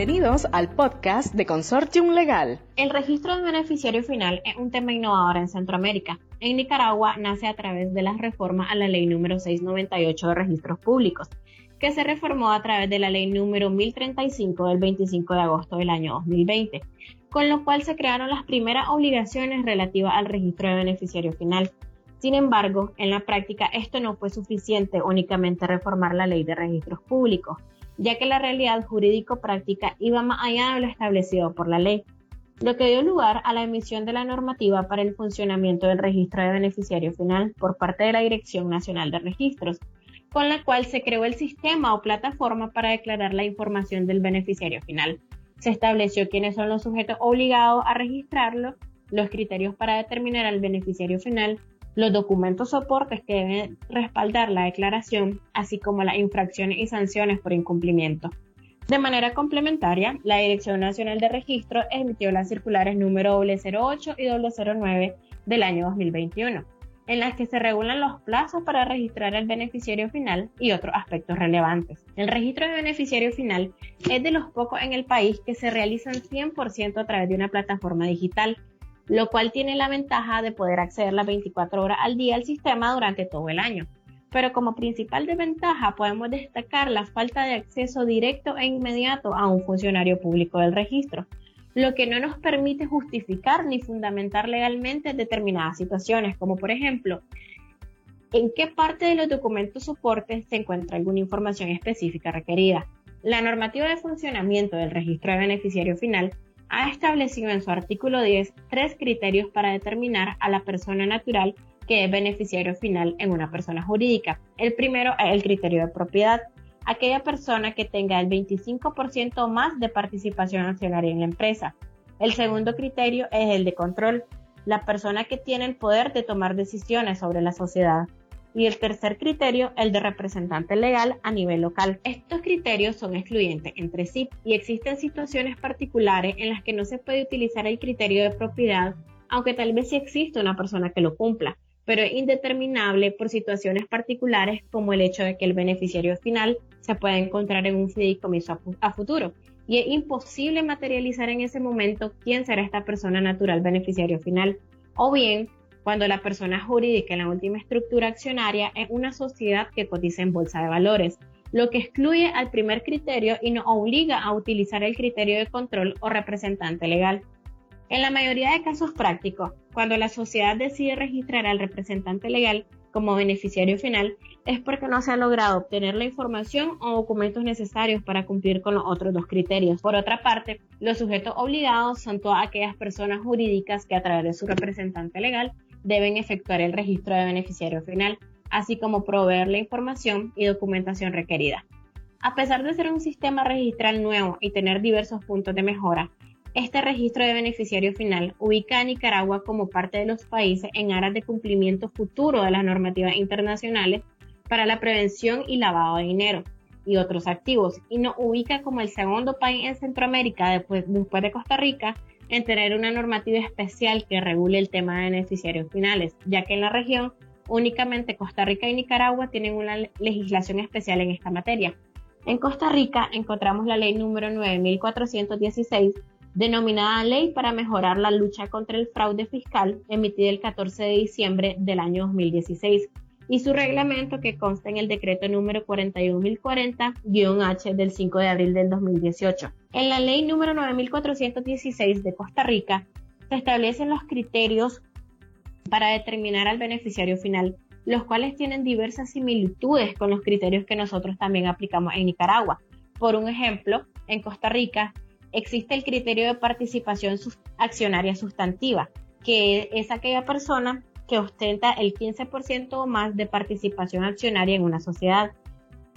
Bienvenidos al podcast de Consortium Legal. El registro de beneficiario final es un tema innovador en Centroamérica. En Nicaragua nace a través de las reformas a la ley número 698 de registros públicos, que se reformó a través de la ley número 1035 del 25 de agosto del año 2020, con lo cual se crearon las primeras obligaciones relativas al registro de beneficiario final. Sin embargo, en la práctica esto no fue suficiente únicamente reformar la ley de registros públicos, ya que la realidad jurídico-práctica iba más allá de lo establecido por la ley, lo que dio lugar a la emisión de la normativa para el funcionamiento del registro de beneficiario final por parte de la Dirección Nacional de Registros, con la cual se creó el sistema o plataforma para declarar la información del beneficiario final. Se estableció quiénes son los sujetos obligados a registrarlo, los criterios para determinar al beneficiario final, los documentos soportes que deben respaldar la declaración, así como las infracciones y sanciones por incumplimiento. De manera complementaria, la Dirección Nacional de Registro emitió las circulares número 08 y 009 del año 2021 en las que se regulan los plazos para registrar el beneficiario final y otros aspectos relevantes. El registro de beneficiario final es de los pocos en el país que se realizan 100% a través de una plataforma digital, lo cual tiene la ventaja de poder acceder las 24 horas al día al sistema durante todo el año. Pero como principal desventaja podemos destacar la falta de acceso directo e inmediato a un funcionario público del registro, lo que no nos permite justificar ni fundamentar legalmente determinadas situaciones, como por ejemplo, en qué parte de los documentos soportes se encuentra alguna información específica requerida. La normativa de funcionamiento del registro de beneficiario final ha establecido en su artículo 10 tres criterios para determinar a la persona natural que es beneficiario final en una persona jurídica. El primero es el criterio de propiedad, aquella persona que tenga el 25% más de participación accionaria en la empresa. El segundo criterio es el de control, la persona que tiene el poder de tomar decisiones sobre la sociedad. Y el tercer criterio, el de representante legal a nivel local. Estos criterios son excluyentes entre sí y existen situaciones particulares en las que no se puede utilizar el criterio de propiedad, aunque tal vez sí existe una persona que lo cumpla pero es indeterminable por situaciones particulares como el hecho de que el beneficiario final se pueda encontrar en un fideicomiso a, futuro y es imposible materializar en ese momento quién será esta persona natural beneficiario final o bien cuando la persona jurídica en la última estructura accionaria es una sociedad que cotiza en bolsa de valores, lo que excluye al primer criterio y nos obliga a utilizar el criterio de control o representante legal. En la mayoría de casos prácticos, cuando la sociedad decide registrar al representante legal como beneficiario final, es porque no se ha logrado obtener la información o documentos necesarios para cumplir con los otros dos criterios. Por otra parte, los sujetos obligados son todas aquellas personas jurídicas que a través de su representante legal deben efectuar el registro de beneficiario final, así como proveer la información y documentación requerida. A pesar de ser un sistema registral nuevo y tener diversos puntos de mejora, este registro de beneficiario final ubica a Nicaragua como parte de los países en aras de cumplimiento futuro de las normativas internacionales para la prevención y lavado de dinero y otros activos y nos ubica como el segundo país en Centroamérica después, después de Costa Rica en una normativa especial que regule el tema de beneficiarios finales, ya que en la región únicamente Costa Rica y Nicaragua tienen una legislación especial en esta materia. En Costa Rica encontramos la ley número 9416 denominada Ley para mejorar la lucha contra el fraude fiscal, emitida el 14 de diciembre del año 2016, y su reglamento que consta en el decreto número 41.040-H del 5 de abril del 2018. En la ley número 9416 de Costa Rica se establecen los criterios para determinar al beneficiario final, los cuales tienen diversas similitudes con los criterios que nosotros también aplicamos en Nicaragua. Por un ejemplo, en Costa Rica existe el criterio de participación accionaria sustantiva, que es aquella persona que ostenta el 15% o más de participación accionaria en una sociedad.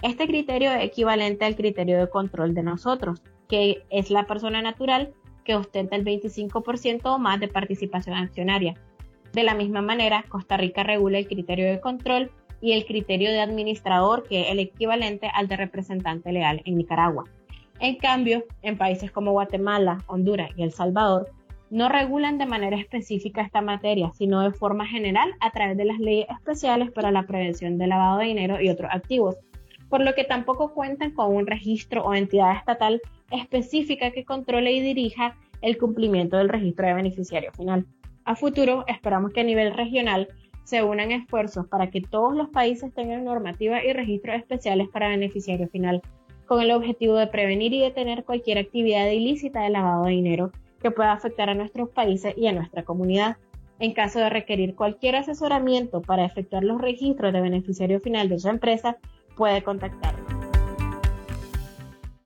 Este criterio es equivalente al criterio de control de nosotros, que es la persona natural que ostenta el 25% o más de participación accionaria. De la misma manera, Costa Rica regula el criterio de control y el criterio de administrador, que es el equivalente al de representante legal en Nicaragua. En cambio, en países como Guatemala, Honduras y El Salvador, no regulan de manera específica esta materia, sino de forma general a través de las leyes especiales para la prevención del lavado de dinero y otros activos, por lo que tampoco cuentan con un registro o entidad estatal específica que controle y dirija el cumplimiento del registro de beneficiario final. A futuro, esperamos que a nivel regional se unan esfuerzos para que todos los países tengan normativas y registros especiales para beneficiario final, con el objetivo de prevenir y detener cualquier actividad ilícita de lavado de dinero que pueda afectar a nuestros países y a nuestra comunidad. En caso de requerir cualquier asesoramiento para efectuar los registros de beneficiario final de su empresa, puede contactarnos.